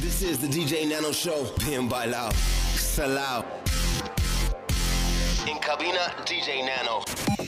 This is the DJ Nano Show. Bien bailao. Salao. In cabina, DJ Nano.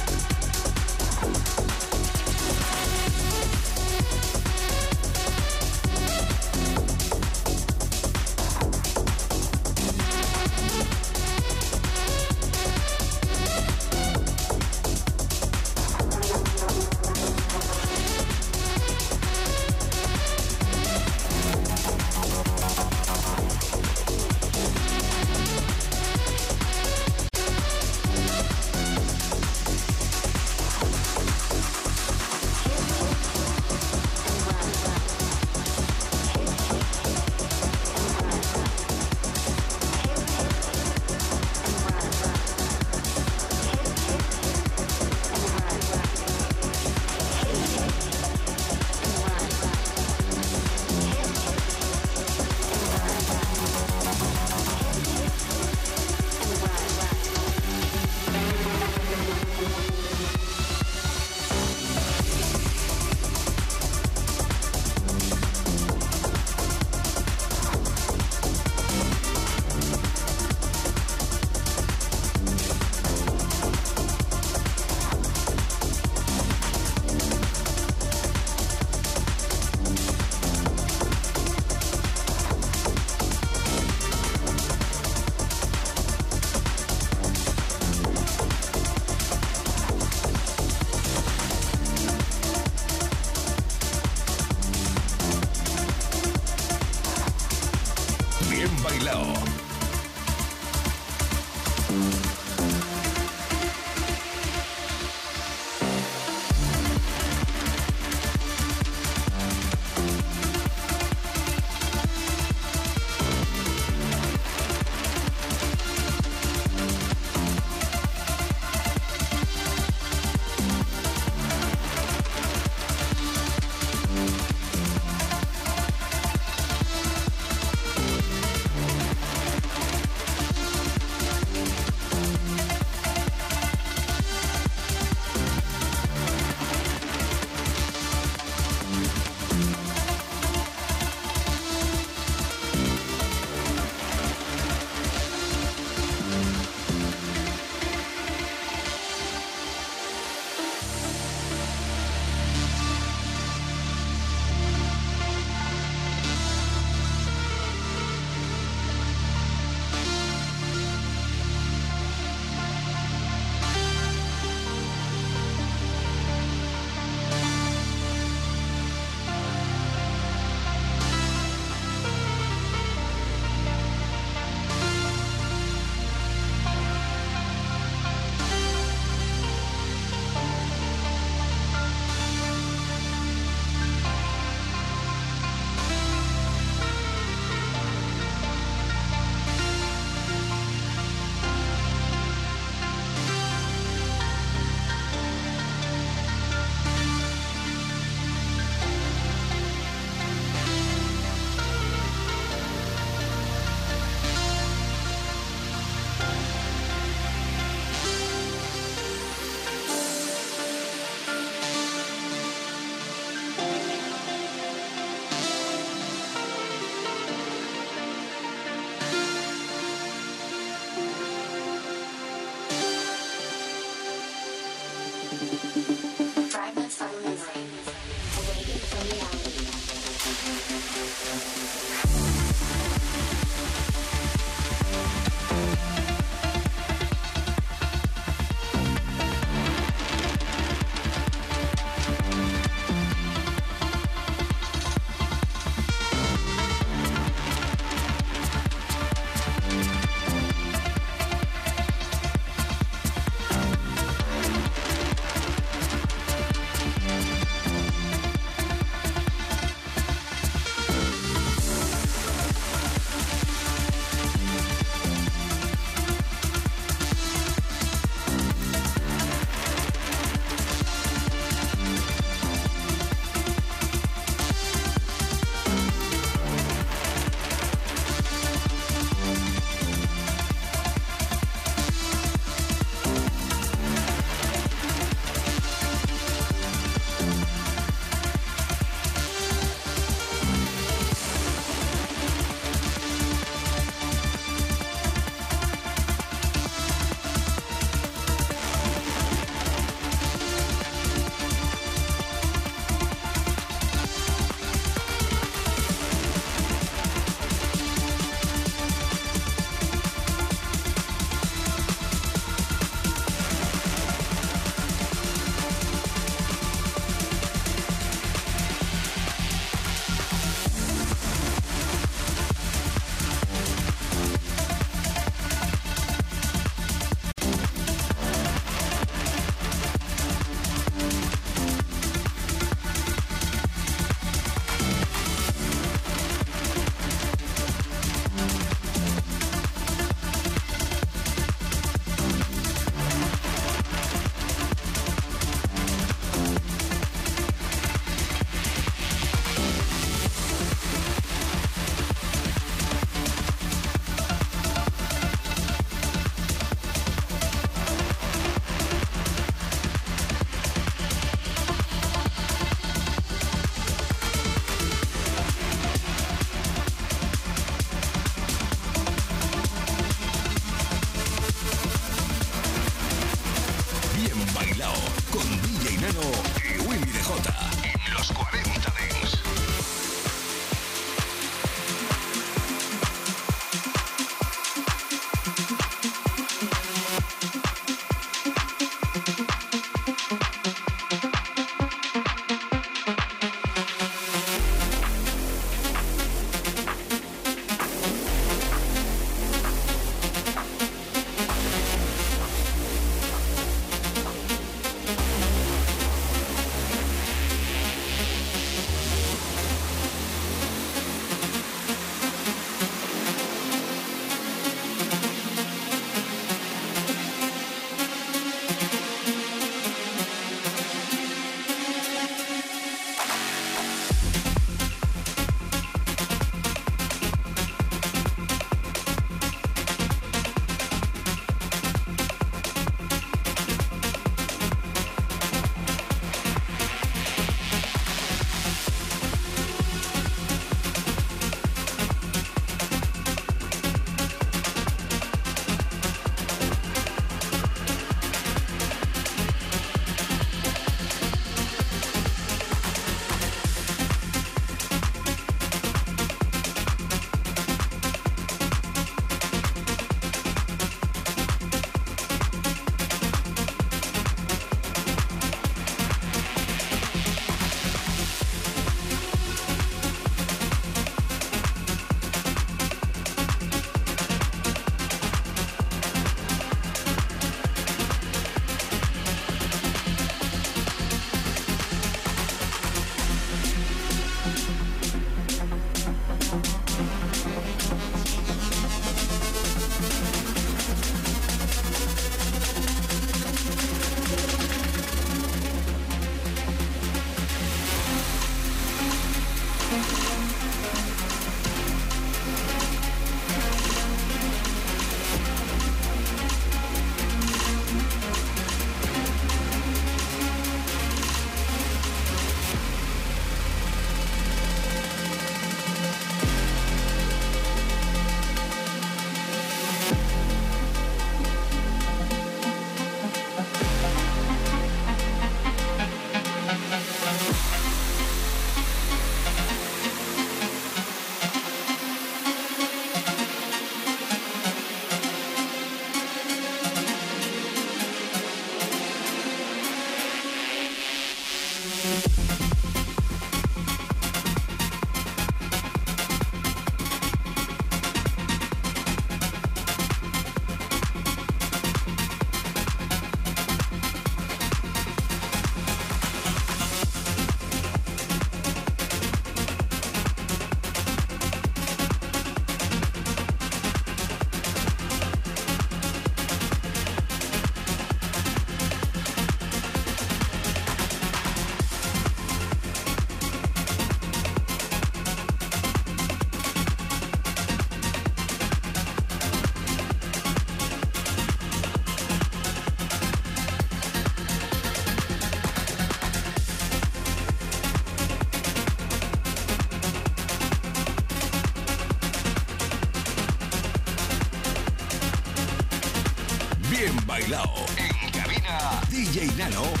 En cabina, DJ Nano.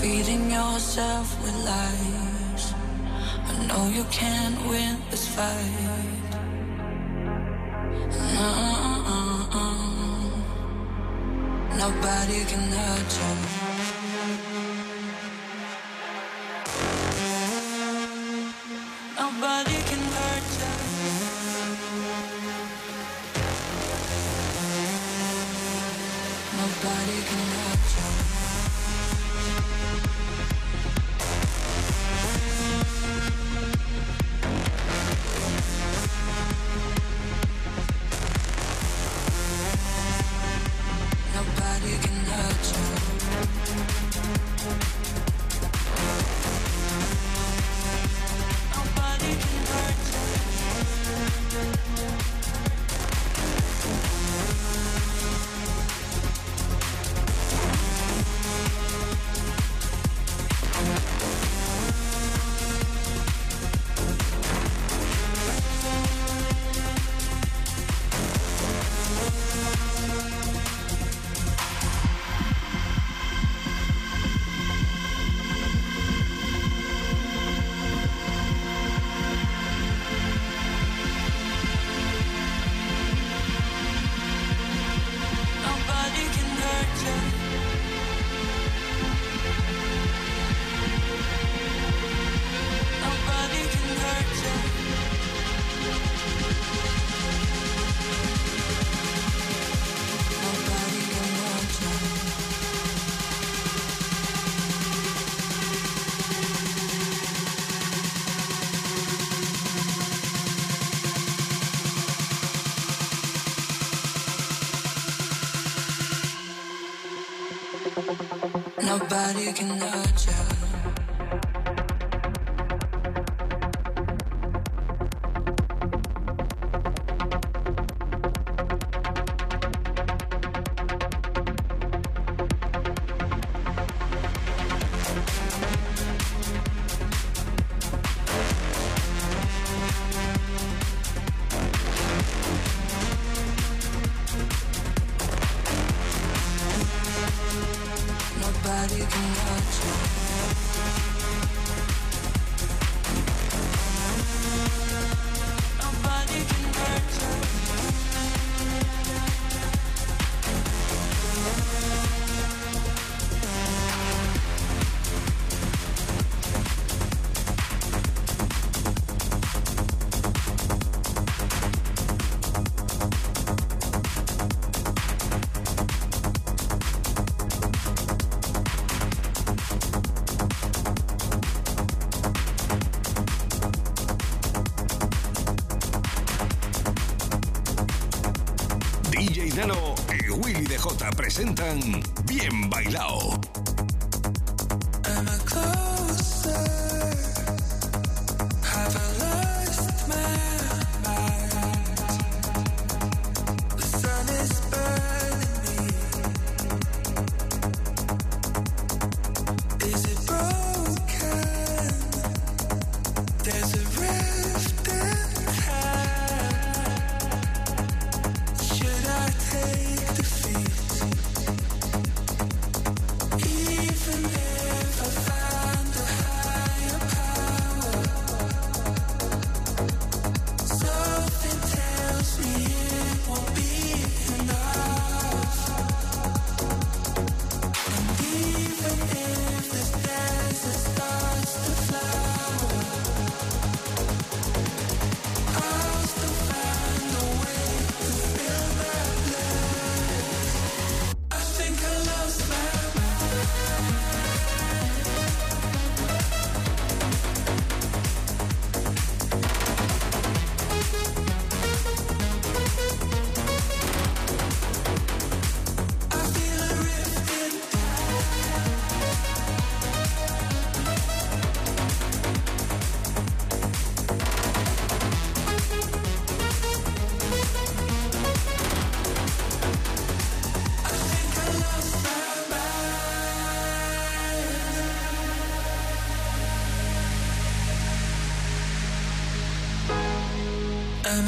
feeding yourself with lies. I know you can't win this fight. No, uh, uh, uh. nobody can hurt you. Nobody can hurt you.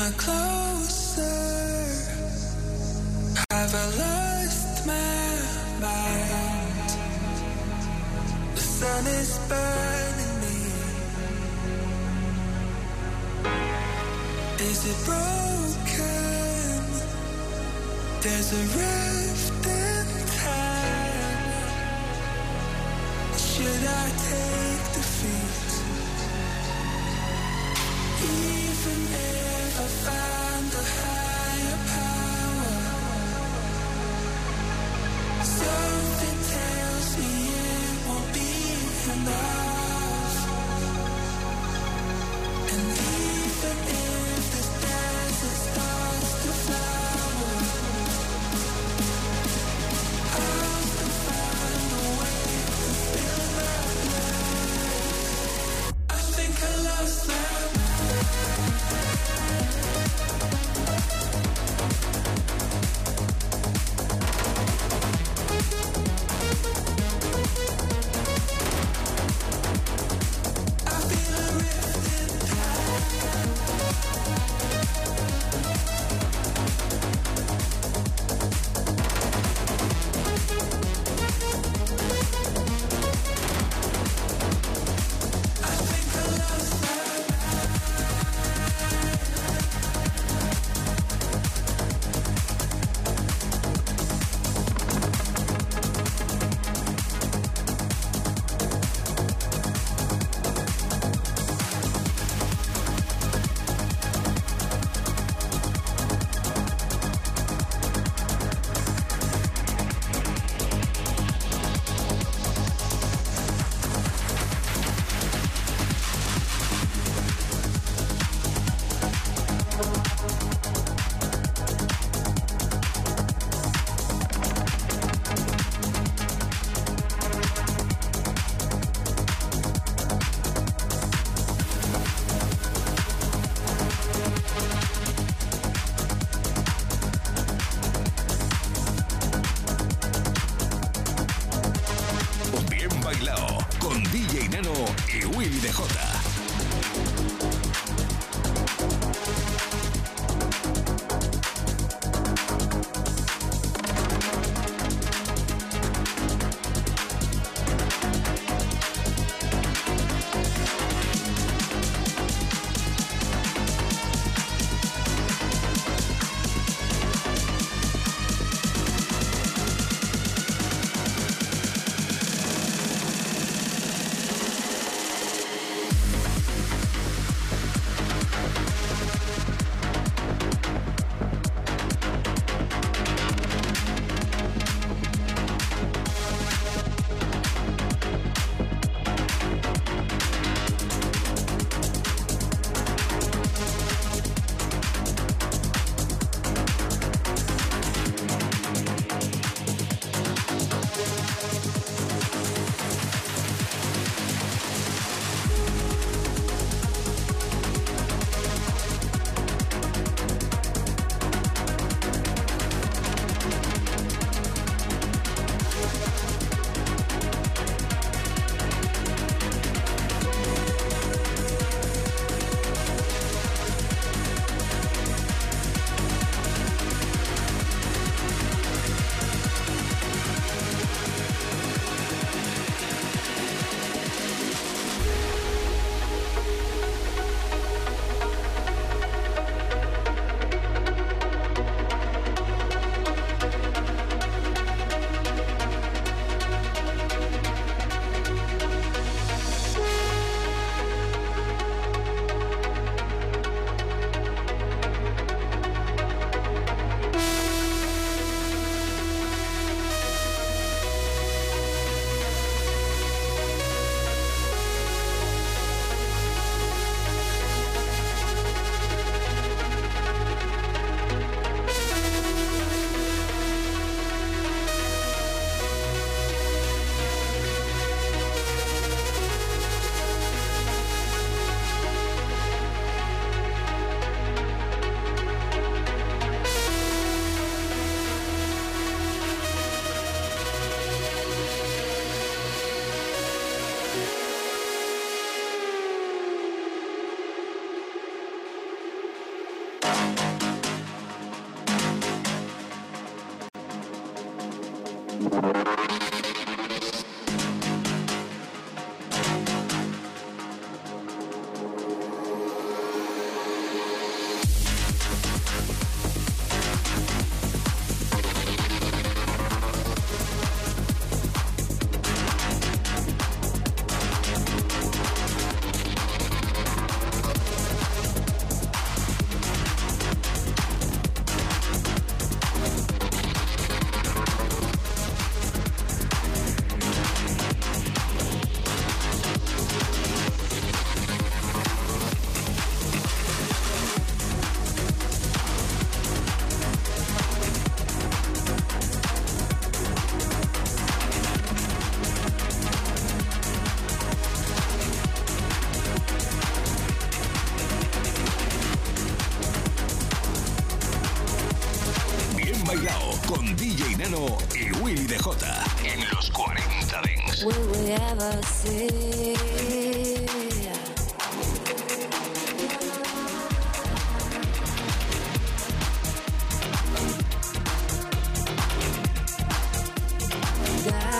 I closer?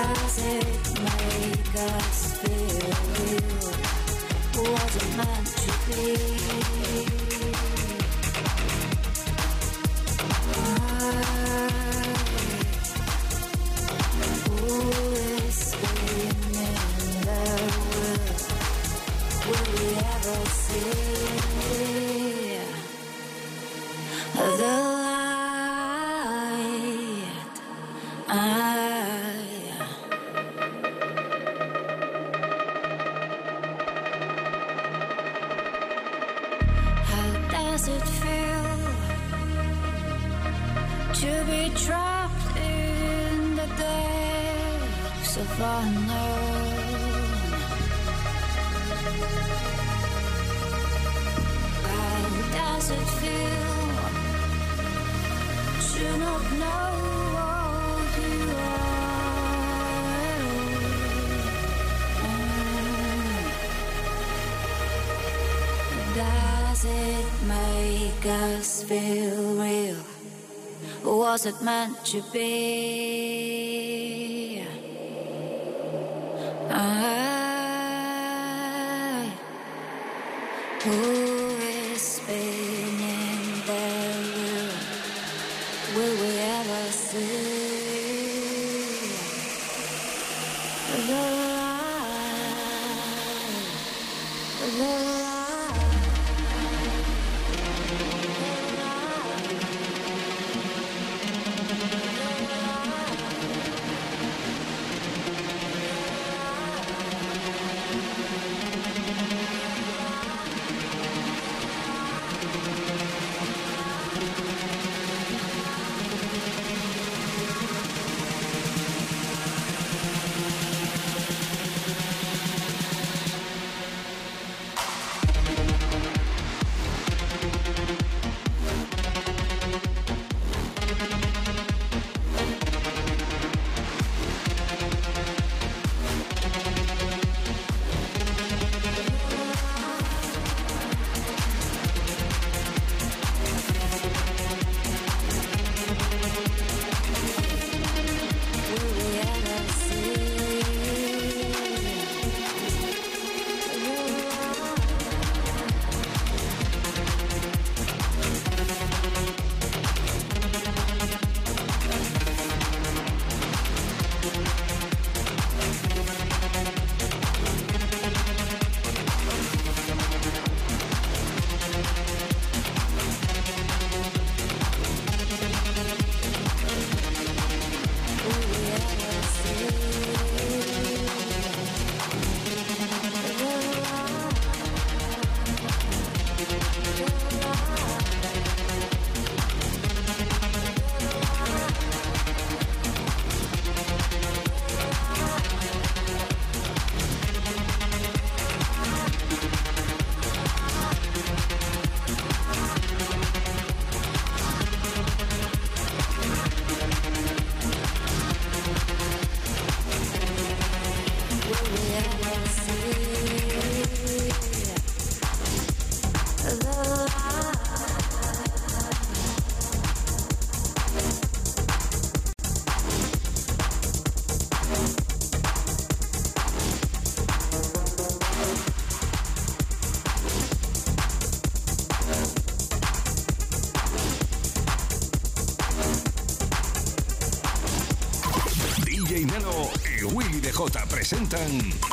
Music make us feel what was meant to be. Will we ever see? it meant to be? Presentan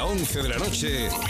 hasta 11 de la noche.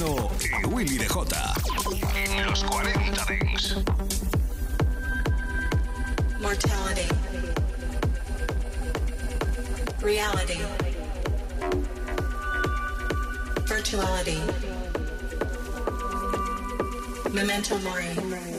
Moreno y Willy Dejota. En los 40 Dance. Mortality. Reality. Virtuality. Memento Mori.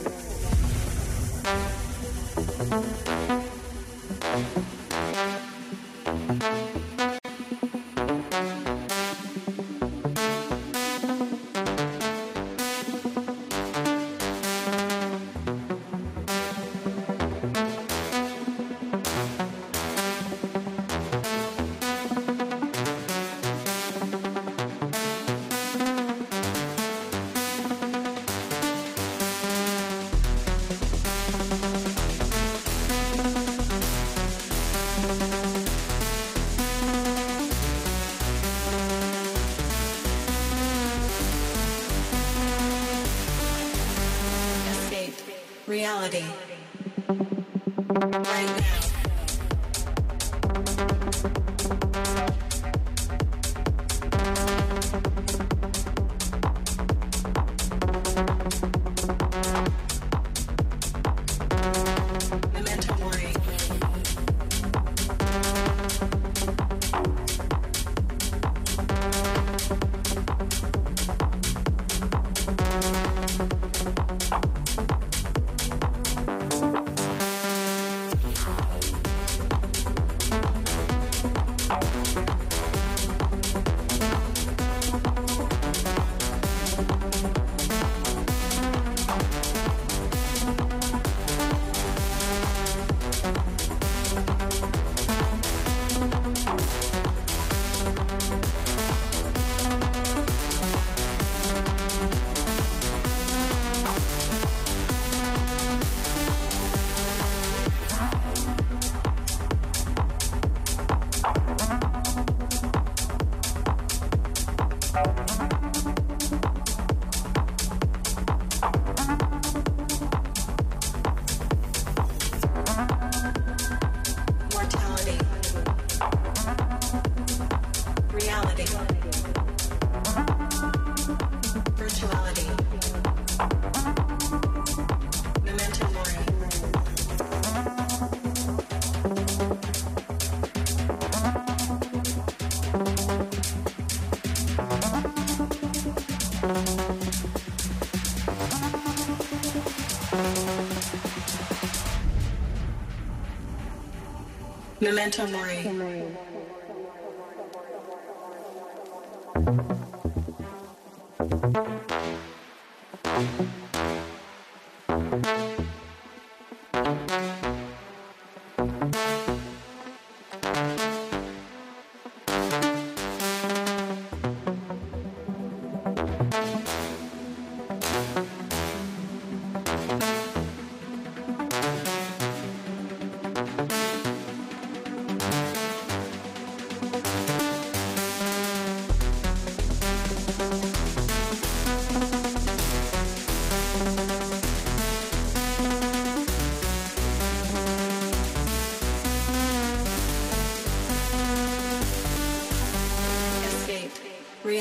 Memento mori.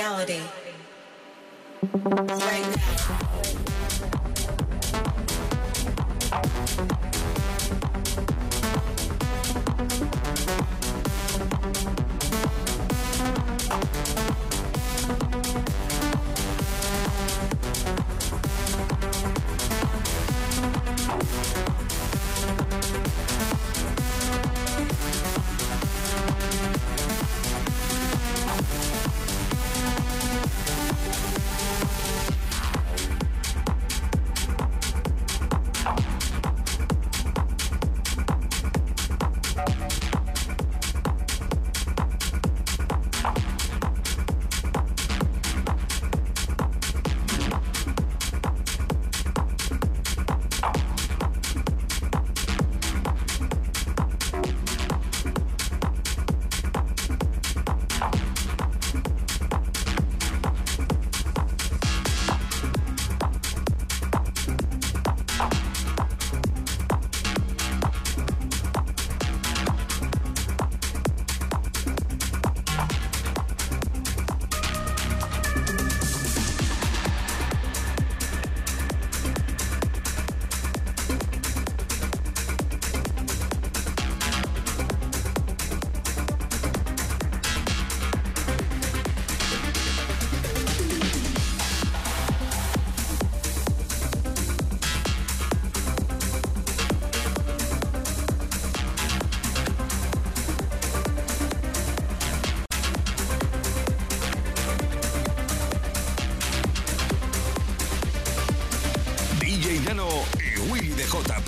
Reality. Right now.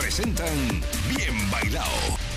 Presentan Bien Bailao.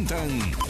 DJ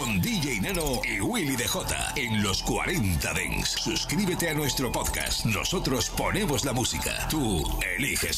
con DJ Nano y Willy DJ en los 40 Dents. Suscríbete a nuestro podcast. Nosotros ponemos la música. Tú eliges el